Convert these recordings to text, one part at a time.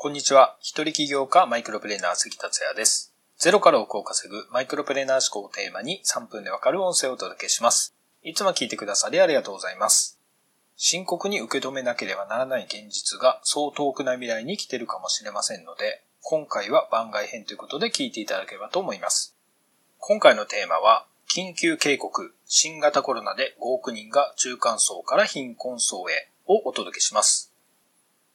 こんにちは。一人起業家マイクロプレーナー関達也です。ゼロから億を稼ぐマイクロプレーナー思考をテーマに3分でわかる音声をお届けします。いつも聞いてくださりありがとうございます。深刻に受け止めなければならない現実がそう遠くない未来に来てるかもしれませんので、今回は番外編ということで聞いていただければと思います。今回のテーマは、緊急警告、新型コロナで5億人が中間層から貧困層へをお届けします。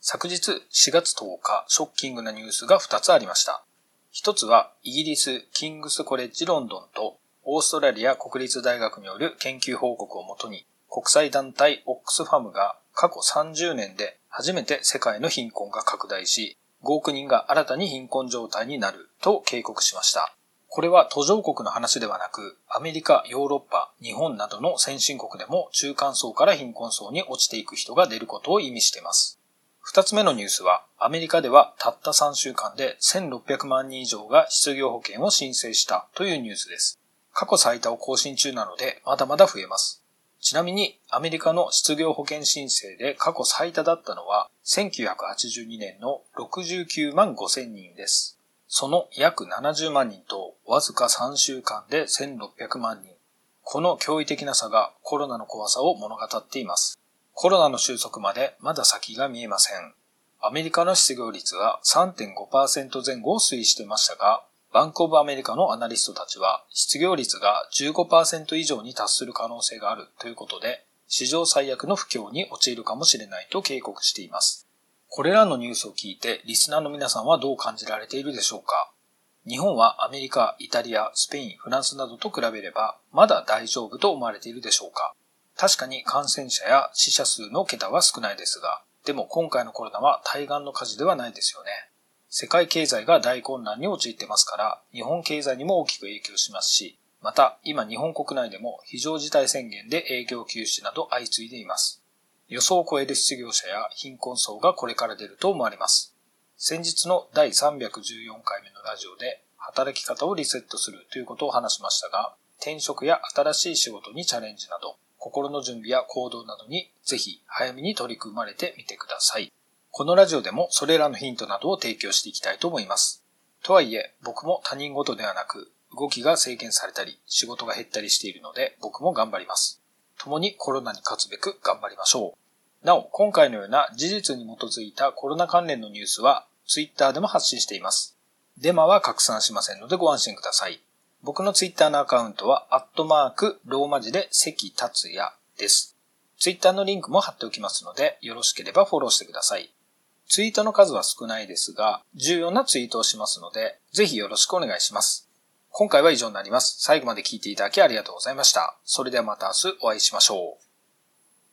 昨日4月10日、ショッキングなニュースが2つありました。一つは、イギリスキングスコレッジロンドンとオーストラリア国立大学による研究報告をもとに、国際団体オックスファムが過去30年で初めて世界の貧困が拡大し、5億人が新たに貧困状態になると警告しました。これは途上国の話ではなく、アメリカ、ヨーロッパ、日本などの先進国でも中間層から貧困層に落ちていく人が出ることを意味しています。二つ目のニュースは、アメリカではたった3週間で1600万人以上が失業保険を申請したというニュースです。過去最多を更新中なので、まだまだ増えます。ちなみに、アメリカの失業保険申請で過去最多だったのは、1982年の69万5千人です。その約70万人と、わずか3週間で1600万人。この驚異的な差がコロナの怖さを物語っています。コロナの収束までまだ先が見えません。アメリカの失業率は3.5%前後を推移してましたが、バンクオブアメリカのアナリストたちは失業率が15%以上に達する可能性があるということで、史上最悪の不況に陥るかもしれないと警告しています。これらのニュースを聞いてリスナーの皆さんはどう感じられているでしょうか？日本はアメリカ、イタリア、スペイン、フランスなどと比べればまだ大丈夫と思われているでしょうか？確かに感染者や死者数の桁は少ないですが、でも今回のコロナは対岸の火事ではないですよね。世界経済が大混乱に陥ってますから、日本経済にも大きく影響しますし、また今日本国内でも非常事態宣言で営業休止など相次いでいます。予想を超える失業者や貧困層がこれから出ると思われます。先日の第314回目のラジオで働き方をリセットするということを話しましたが、転職や新しい仕事にチャレンジなど、心の準備や行動などにぜひ早めに取り組まれてみてください。このラジオでもそれらのヒントなどを提供していきたいと思います。とはいえ、僕も他人事ではなく、動きが制限されたり、仕事が減ったりしているので、僕も頑張ります。共にコロナに勝つべく頑張りましょう。なお、今回のような事実に基づいたコロナ関連のニュースは、Twitter でも発信しています。デマは拡散しませんのでご安心ください。僕のツイッターのアカウントは、アットマーク、ローマ字で関達也です。ツイッターのリンクも貼っておきますので、よろしければフォローしてください。ツイートの数は少ないですが、重要なツイートをしますので、ぜひよろしくお願いします。今回は以上になります。最後まで聞いていただきありがとうございました。それではまた明日お会いしましょう。